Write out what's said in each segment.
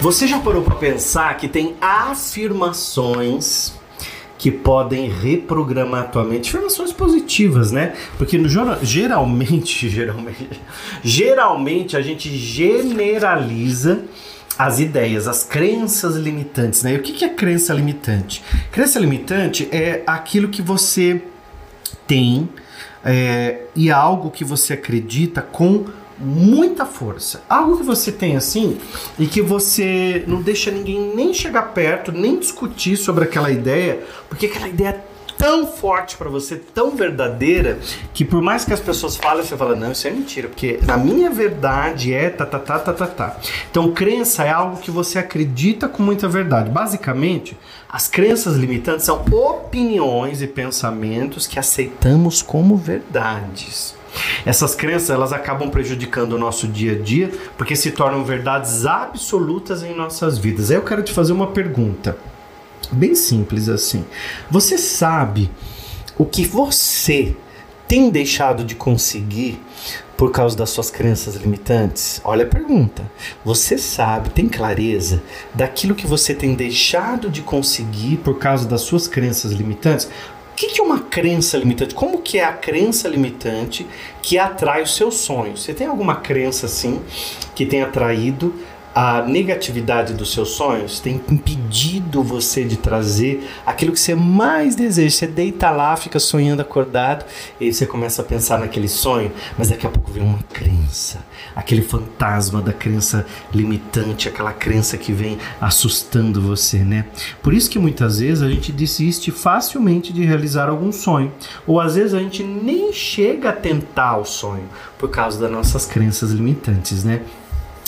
Você já parou para pensar que tem afirmações que podem reprogramar tua mente, afirmações positivas, né? Porque no, geralmente, geralmente, geralmente a gente generaliza as ideias, as crenças limitantes, né? E o que é crença limitante? Crença limitante é aquilo que você tem é, e algo que você acredita com muita força. Algo que você tem assim e que você não deixa ninguém nem chegar perto, nem discutir sobre aquela ideia, porque aquela ideia é tão forte para você, tão verdadeira, que por mais que as pessoas falem, você fala, não, isso é mentira, porque na minha verdade é tá, tá, tá, tá, tá, tá. Então, crença é algo que você acredita com muita verdade. Basicamente, as crenças limitantes são opiniões e pensamentos que aceitamos como verdades. Essas crenças elas acabam prejudicando o nosso dia a dia porque se tornam verdades absolutas em nossas vidas. Aí eu quero te fazer uma pergunta, bem simples assim. Você sabe o que você tem deixado de conseguir por causa das suas crenças limitantes? Olha a pergunta. Você sabe, tem clareza daquilo que você tem deixado de conseguir por causa das suas crenças limitantes? Que, que é uma crença limitante? Como que é a crença limitante que atrai os seus sonhos? Você tem alguma crença assim que tem atraído a negatividade dos seus sonhos tem impedido você de trazer aquilo que você mais deseja. Você deita lá, fica sonhando acordado, e você começa a pensar naquele sonho, mas daqui a pouco vem uma crença, aquele fantasma da crença limitante, aquela crença que vem assustando você, né? Por isso que muitas vezes a gente desiste facilmente de realizar algum sonho, ou às vezes a gente nem chega a tentar o sonho por causa das nossas crenças limitantes, né?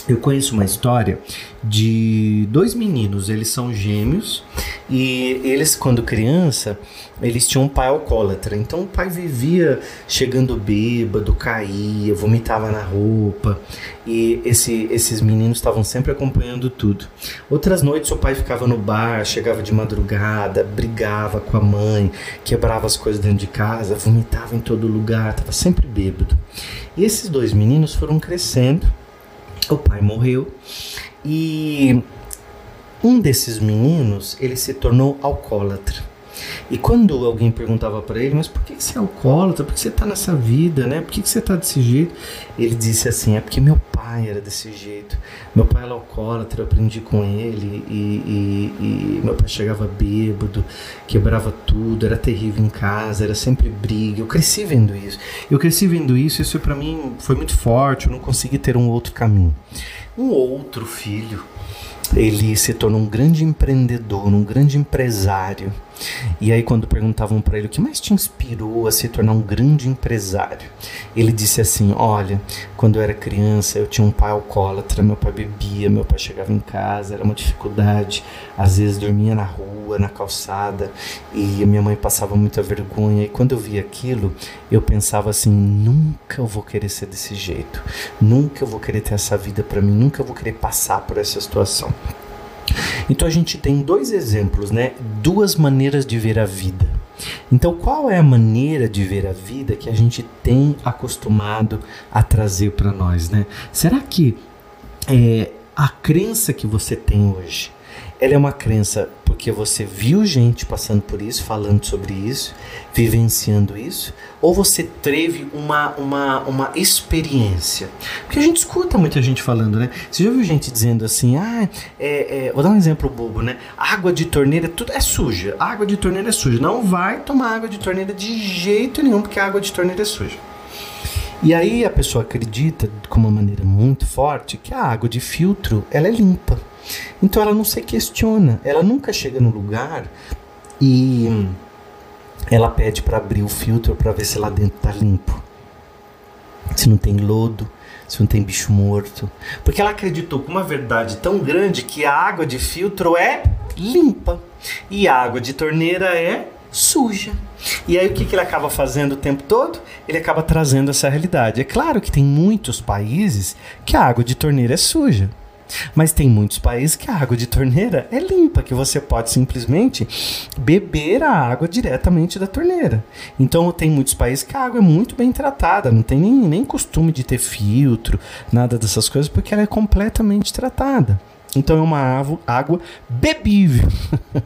Eu conheço uma história de dois meninos, eles são gêmeos e eles, quando criança, eles tinham um pai alcoólatra. Então o pai vivia chegando bêbado, caía, vomitava na roupa e esse, esses meninos estavam sempre acompanhando tudo. Outras noites o pai ficava no bar, chegava de madrugada, brigava com a mãe, quebrava as coisas dentro de casa, vomitava em todo lugar, estava sempre bêbado. E esses dois meninos foram crescendo o pai morreu e um desses meninos ele se tornou alcoólatra. E quando alguém perguntava para ele, mas por que você é alcoólatra? Por que você está nessa vida, né? Por que você está desse jeito? Ele disse assim, é porque meu pai era desse jeito. Meu pai era alcoólatra, eu aprendi com ele e, e, e meu pai chegava bêbado, quebrava tudo, era terrível em casa, era sempre briga. Eu cresci vendo isso. Eu cresci vendo isso, isso para mim foi muito forte, eu não consegui ter um outro caminho. Um outro filho ele se tornou um grande empreendedor, um grande empresário. E aí, quando perguntavam para ele o que mais te inspirou a se tornar um grande empresário, ele disse assim: Olha, quando eu era criança, eu tinha um pai alcoólatra, meu pai bebia, meu pai chegava em casa, era uma dificuldade, às vezes dormia na rua, na calçada, e a minha mãe passava muita vergonha. E quando eu via aquilo, eu pensava assim: nunca eu vou querer ser desse jeito, nunca eu vou querer ter essa vida para mim, nunca eu vou querer passar por essa situação. Então a gente tem dois exemplos, né? Duas maneiras de ver a vida. Então, qual é a maneira de ver a vida que a gente tem acostumado a trazer para nós, né? Será que é, a crença que você tem hoje ela é uma crença porque você viu gente passando por isso, falando sobre isso, vivenciando isso, ou você teve uma, uma, uma experiência? Porque a gente escuta muita gente falando, né? Você já viu gente dizendo assim, ah, é, é, vou dar um exemplo bobo, né? Água de torneira tudo é suja, água de torneira é suja. Não vai tomar água de torneira de jeito nenhum, porque a água de torneira é suja. E aí a pessoa acredita, com uma maneira muito forte, que a água de filtro ela é limpa. Então ela não se questiona, ela nunca chega no lugar e ela pede para abrir o filtro para ver se lá dentro tá limpo. Se não tem lodo, se não tem bicho morto. Porque ela acreditou com uma verdade tão grande que a água de filtro é limpa e a água de torneira é suja. E aí o que, que ele acaba fazendo o tempo todo? Ele acaba trazendo essa realidade. É claro que tem muitos países que a água de torneira é suja. Mas tem muitos países que a água de torneira é limpa, que você pode simplesmente beber a água diretamente da torneira. Então tem muitos países que a água é muito bem tratada, não tem nem, nem costume de ter filtro, nada dessas coisas, porque ela é completamente tratada. Então é uma água bebível,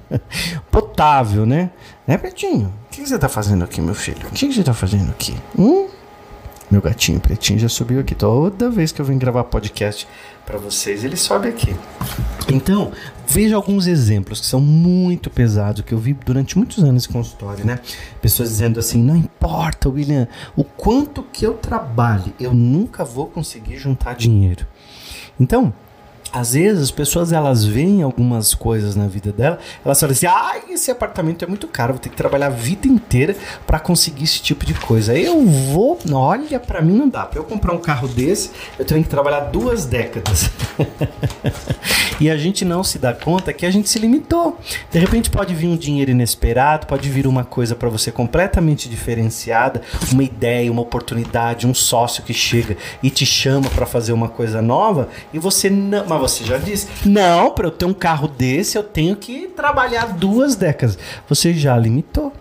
potável, né? Né, Pretinho? O que você está fazendo aqui, meu filho? O que você está fazendo aqui? Hum? Meu gatinho pretinho já subiu aqui. Toda vez que eu venho gravar podcast para vocês, ele sobe aqui. Então, veja alguns exemplos que são muito pesados, que eu vi durante muitos anos em consultório, né? Pessoas dizendo assim: não importa, William, o quanto que eu trabalhe, eu nunca vou conseguir juntar dinheiro. Então, às vezes as pessoas elas veem algumas coisas na vida dela, elas falam assim: "Ah, esse apartamento é muito caro, vou ter que trabalhar a vida inteira para conseguir esse tipo de coisa". Eu vou, olha, para mim não dá. Para eu comprar um carro desse, eu tenho que trabalhar duas décadas. e a gente não se dá conta que a gente se limitou. De repente pode vir um dinheiro inesperado, pode vir uma coisa para você completamente diferenciada, uma ideia, uma oportunidade, um sócio que chega e te chama para fazer uma coisa nova e você não, você já disse, não, para eu ter um carro desse eu tenho que trabalhar duas décadas. Você já limitou.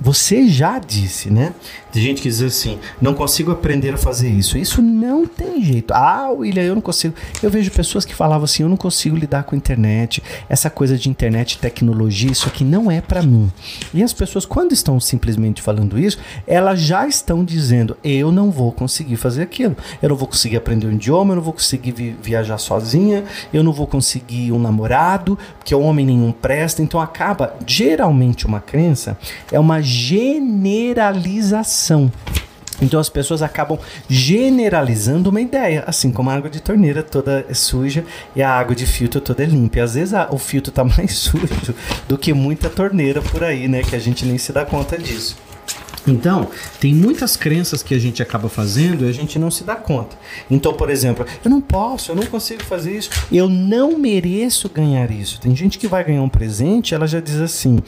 Você já disse, né? Tem gente que diz assim: não consigo aprender a fazer isso. Isso não tem jeito. Ah, William, eu não consigo. Eu vejo pessoas que falavam assim: eu não consigo lidar com a internet. Essa coisa de internet, tecnologia, isso aqui não é para mim. E as pessoas, quando estão simplesmente falando isso, elas já estão dizendo: eu não vou conseguir fazer aquilo. Eu não vou conseguir aprender um idioma, eu não vou conseguir vi viajar sozinha, eu não vou conseguir um namorado, porque homem nenhum presta. Então acaba, geralmente, uma crença é uma generalização então as pessoas acabam generalizando uma ideia, assim como a água de torneira toda é suja e a água de filtro toda é limpa. E às vezes a, o filtro está mais sujo do que muita torneira por aí, né? Que a gente nem se dá conta disso. Então, tem muitas crenças que a gente acaba fazendo e a gente não se dá conta. Então, por exemplo, eu não posso, eu não consigo fazer isso, eu não mereço ganhar isso. Tem gente que vai ganhar um presente, ela já diz assim: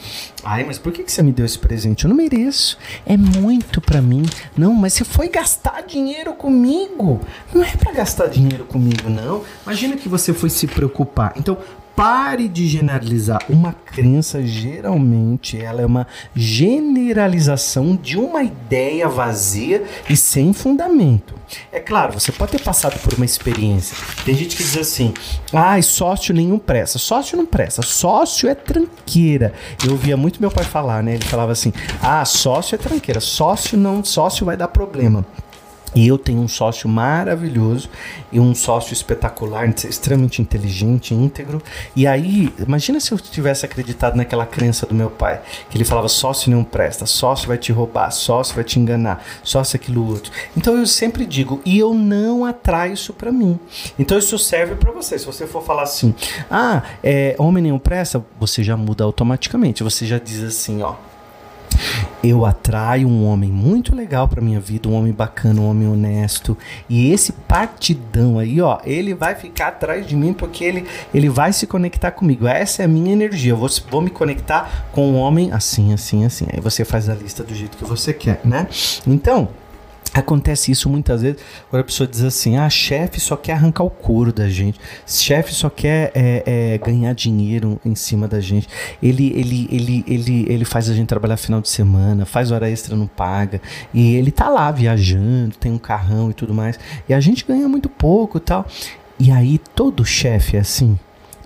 "Ai, mas por que você me deu esse presente? Eu não mereço. É muito para mim. Não, mas você foi gastar dinheiro comigo. Não é para gastar dinheiro comigo, não. Imagina que você foi se preocupar. Então, Pare de generalizar. Uma crença, geralmente, ela é uma generalização de uma ideia vazia e sem fundamento. É claro, você pode ter passado por uma experiência. Tem gente que diz assim: ah, sócio nenhum presta. Sócio não presta. Sócio é tranqueira. Eu ouvia muito meu pai falar, né? Ele falava assim: ah, sócio é tranqueira. Sócio não, sócio vai dar problema. E eu tenho um sócio maravilhoso e um sócio espetacular, extremamente inteligente, íntegro. E aí, imagina se eu tivesse acreditado naquela crença do meu pai, que ele falava sócio não presta, sócio vai te roubar, sócio vai te enganar, sócio aquilo outro. Então eu sempre digo, e eu não atraio isso para mim. Então isso serve para você. Se você for falar assim, ah, é, homem nenhum presta, você já muda automaticamente. Você já diz assim, ó, eu atraio um homem muito legal para minha vida, um homem bacana, um homem honesto. E esse partidão aí, ó, ele vai ficar atrás de mim porque ele, ele vai se conectar comigo. Essa é a minha energia. Eu vou, vou me conectar com um homem assim, assim, assim. Aí você faz a lista do jeito que você quer, né? Então, Acontece isso muitas vezes quando a pessoa diz assim: ah, chefe só quer arrancar o couro da gente, chefe só quer é, é, ganhar dinheiro em cima da gente. Ele, ele, ele, ele, ele faz a gente trabalhar final de semana, faz hora extra, não paga, e ele tá lá viajando, tem um carrão e tudo mais, e a gente ganha muito pouco e tal. E aí todo chefe é assim,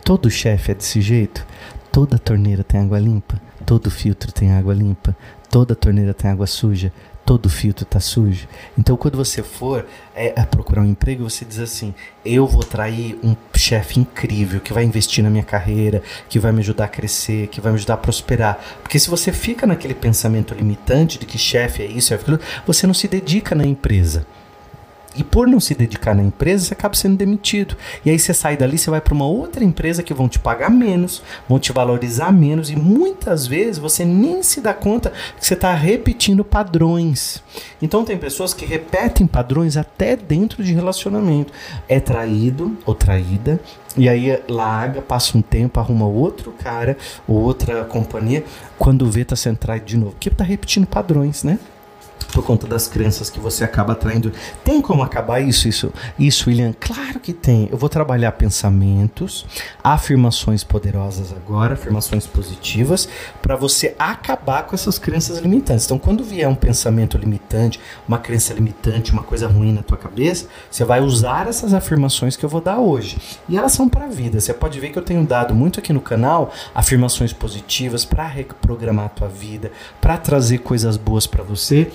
todo chefe é desse jeito, toda torneira tem água limpa, todo filtro tem água limpa, toda torneira tem água suja, todo filtro está sujo. Então, quando você for é, procurar um emprego, você diz assim: eu vou trair um chefe incrível que vai investir na minha carreira, que vai me ajudar a crescer, que vai me ajudar a prosperar. Porque se você fica naquele pensamento limitante de que chefe é isso, é aquilo, você não se dedica na empresa. E por não se dedicar na empresa, você acaba sendo demitido. E aí você sai dali, você vai para uma outra empresa que vão te pagar menos, vão te valorizar menos e muitas vezes você nem se dá conta que você está repetindo padrões. Então tem pessoas que repetem padrões até dentro de relacionamento. É traído ou traída, e aí larga, passa um tempo, arruma outro cara, outra companhia, quando vê tá traído de novo. Porque tá repetindo padrões, né? Por conta das crenças que você acaba atraindo. Tem como acabar isso, isso, isso, William? Claro que tem. Eu vou trabalhar pensamentos, afirmações poderosas agora, afirmações positivas, para você acabar com essas crenças limitantes. Então, quando vier um pensamento limitante, uma crença limitante, uma coisa ruim na tua cabeça, você vai usar essas afirmações que eu vou dar hoje. E elas são para a vida. Você pode ver que eu tenho dado muito aqui no canal afirmações positivas para reprogramar a tua vida, para trazer coisas boas para você.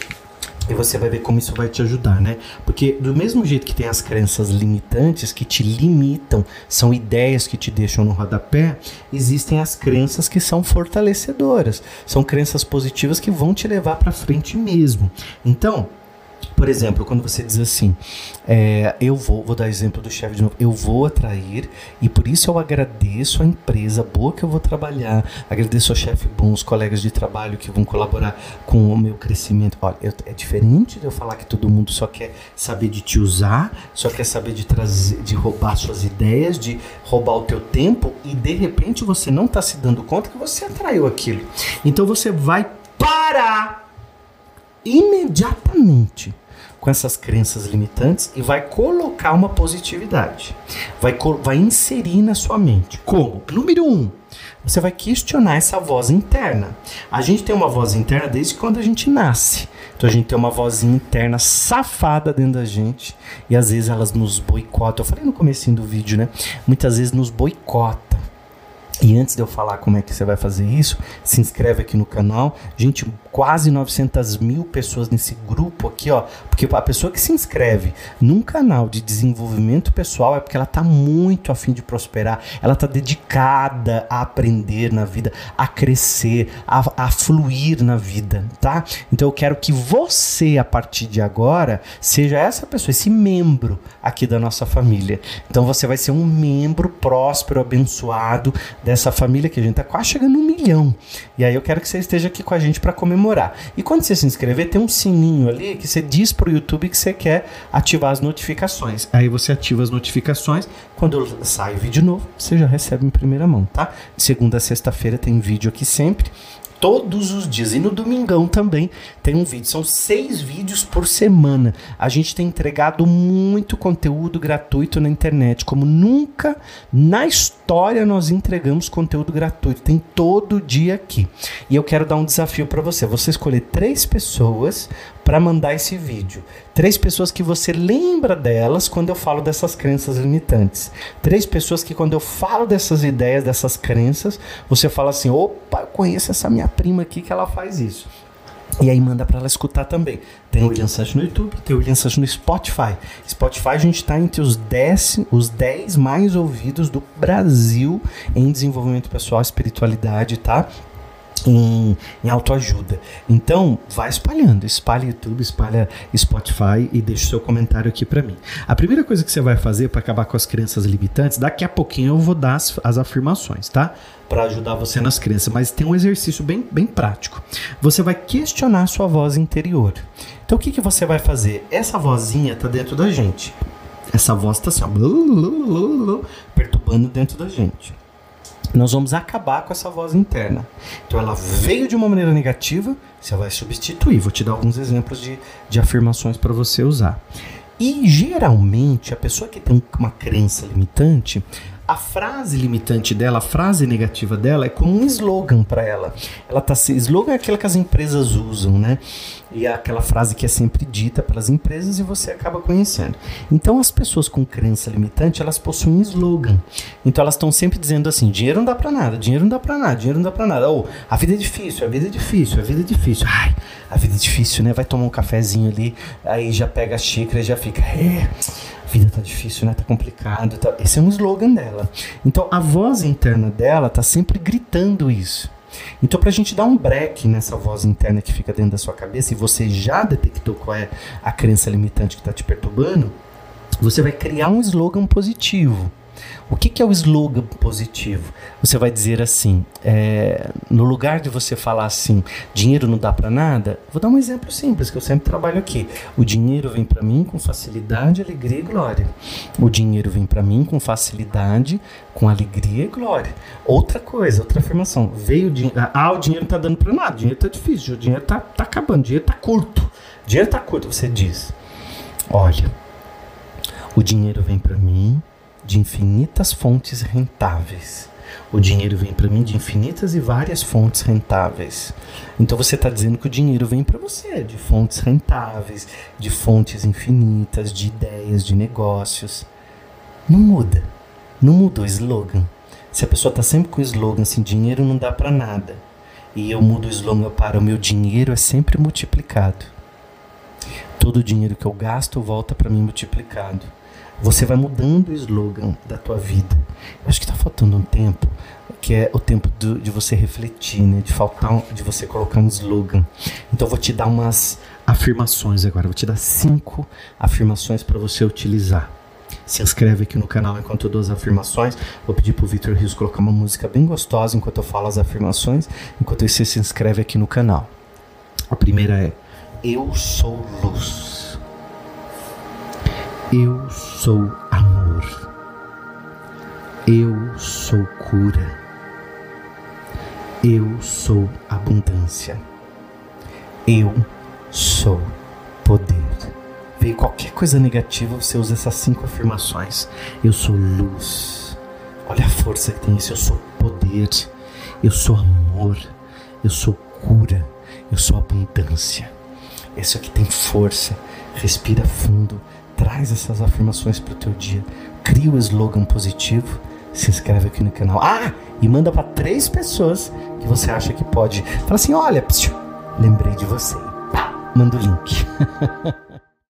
E você vai ver como isso vai te ajudar, né? Porque do mesmo jeito que tem as crenças limitantes que te limitam, são ideias que te deixam no rodapé, existem as crenças que são fortalecedoras, são crenças positivas que vão te levar para frente mesmo. Então, por exemplo, quando você diz assim, é, eu vou, vou dar exemplo do chefe de novo, eu vou atrair e por isso eu agradeço a empresa boa que eu vou trabalhar, agradeço ao chefe bom, os colegas de trabalho que vão colaborar com o meu crescimento. Olha, eu, é diferente de eu falar que todo mundo só quer saber de te usar, só quer saber de trazer, de roubar suas ideias, de roubar o teu tempo e de repente você não está se dando conta que você atraiu aquilo. Então você vai parar imediatamente com essas crenças limitantes e vai colocar uma positividade. Vai, vai inserir na sua mente. Como? Número um, você vai questionar essa voz interna. A gente tem uma voz interna desde quando a gente nasce. Então a gente tem uma vozinha interna safada dentro da gente e às vezes elas nos boicotam. Eu falei no começo do vídeo, né? Muitas vezes nos boicota e antes de eu falar como é que você vai fazer isso, se inscreve aqui no canal. Gente, quase 900 mil pessoas nesse grupo aqui, ó. Porque a pessoa que se inscreve num canal de desenvolvimento pessoal é porque ela tá muito afim de prosperar. Ela tá dedicada a aprender na vida, a crescer, a, a fluir na vida, tá? Então eu quero que você, a partir de agora, seja essa pessoa, esse membro aqui da nossa família. Então você vai ser um membro próspero, abençoado dessa família que a gente tá quase chegando um milhão. E aí eu quero que você esteja aqui com a gente para comemorar. E quando você se inscrever, tem um sininho ali que você diz pro YouTube que você quer ativar as notificações. Aí você ativa as notificações. Quando sai vídeo novo, você já recebe em primeira mão, tá? Segunda a sexta-feira tem vídeo aqui sempre todos os dias. E no domingão também tem um vídeo. São seis vídeos por semana. A gente tem entregado muito conteúdo gratuito na internet. Como nunca na história nós entregamos conteúdo gratuito. Tem todo dia aqui. E eu quero dar um desafio para você. Você escolher três pessoas para mandar esse vídeo. Três pessoas que você lembra delas quando eu falo dessas crenças limitantes. Três pessoas que quando eu falo dessas ideias, dessas crenças, você fala assim: opa, eu conheço essa minha prima aqui que ela faz isso. E aí manda para ela escutar também. Tem o William Sanches no YouTube, tem o William Sanches no Spotify. Spotify a gente está entre os 10, os 10 mais ouvidos do Brasil em desenvolvimento pessoal, espiritualidade, tá? Em, em autoajuda. Então, vai espalhando, espalha YouTube, espalha Spotify e deixa o seu comentário aqui para mim. A primeira coisa que você vai fazer para acabar com as crenças limitantes, daqui a pouquinho eu vou dar as, as afirmações, tá? Para ajudar você nas crenças, mas tem um exercício bem, bem prático. Você vai questionar a sua voz interior. Então, o que, que você vai fazer? Essa vozinha tá dentro da gente. Essa voz tá assim, ó, perturbando dentro da gente nós vamos acabar com essa voz interna. Então ela veio de uma maneira negativa, você vai substituir. Vou te dar alguns exemplos de, de afirmações para você usar. E geralmente a pessoa que tem uma crença limitante, a frase limitante dela, a frase negativa dela é como um slogan para ela. Ela tá slogan é aquela que as empresas usam, né? E é aquela frase que é sempre dita pelas empresas e você acaba conhecendo. Então as pessoas com crença limitante, elas possuem slogan. Então elas estão sempre dizendo assim: dinheiro não dá para nada, dinheiro não dá para nada, dinheiro não dá para nada. Ou a vida é difícil, a vida é difícil, a vida é difícil. Ai, a vida é difícil, né? Vai tomar um cafezinho ali, aí já pega a xícara e já fica, é, vida tá difícil, né? Tá complicado. Tá... Esse é um slogan dela. Então a voz interna dela tá sempre gritando isso. Então, para a gente dar um break nessa voz interna que fica dentro da sua cabeça e você já detectou qual é a crença limitante que está te perturbando, você vai criar um slogan positivo. O que, que é o slogan positivo? Você vai dizer assim, é, no lugar de você falar assim, dinheiro não dá para nada, vou dar um exemplo simples que eu sempre trabalho aqui. O dinheiro vem para mim com facilidade, alegria e glória. O dinheiro vem para mim com facilidade, com alegria e glória. Outra coisa, outra afirmação, veio dinheiro, ah, o dinheiro tá dando para nada, o dinheiro tá difícil, o dinheiro tá, tá acabando, o dinheiro tá curto. O dinheiro tá curto, você diz. Olha, o dinheiro vem para mim de infinitas fontes rentáveis. O dinheiro vem para mim de infinitas e várias fontes rentáveis. Então você está dizendo que o dinheiro vem para você de fontes rentáveis, de fontes infinitas, de ideias, de negócios. Não muda. Não muda o slogan. Se a pessoa está sempre com o slogan assim, dinheiro não dá para nada, e eu mudo o slogan para o meu dinheiro é sempre multiplicado. Todo o dinheiro que eu gasto volta para mim multiplicado. Você vai mudando o slogan da tua vida. Eu acho que está faltando um tempo, que é o tempo do, de você refletir, né? De faltar, de você colocar um slogan. Então eu vou te dar umas afirmações agora. vou te dar cinco afirmações para você utilizar. Se inscreve aqui no canal enquanto eu dou as afirmações. Vou pedir pro Victor Rios colocar uma música bem gostosa enquanto eu falo as afirmações, enquanto você se inscreve aqui no canal. A primeira é: Eu sou luz. Eu sou amor. Eu sou cura. Eu sou abundância. Eu sou poder. Veio qualquer coisa negativa, você usa essas cinco afirmações. Eu sou luz. Olha a força que tem isso. Eu sou poder. Eu sou amor. Eu sou cura. Eu sou abundância. Isso aqui tem força. Respira fundo Traz essas afirmações para o teu dia. Cria o slogan positivo. Se inscreve aqui no canal. Ah, e manda para três pessoas que você acha que pode. Fala assim: olha, psiu, lembrei de você. Manda o link.